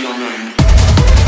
your name.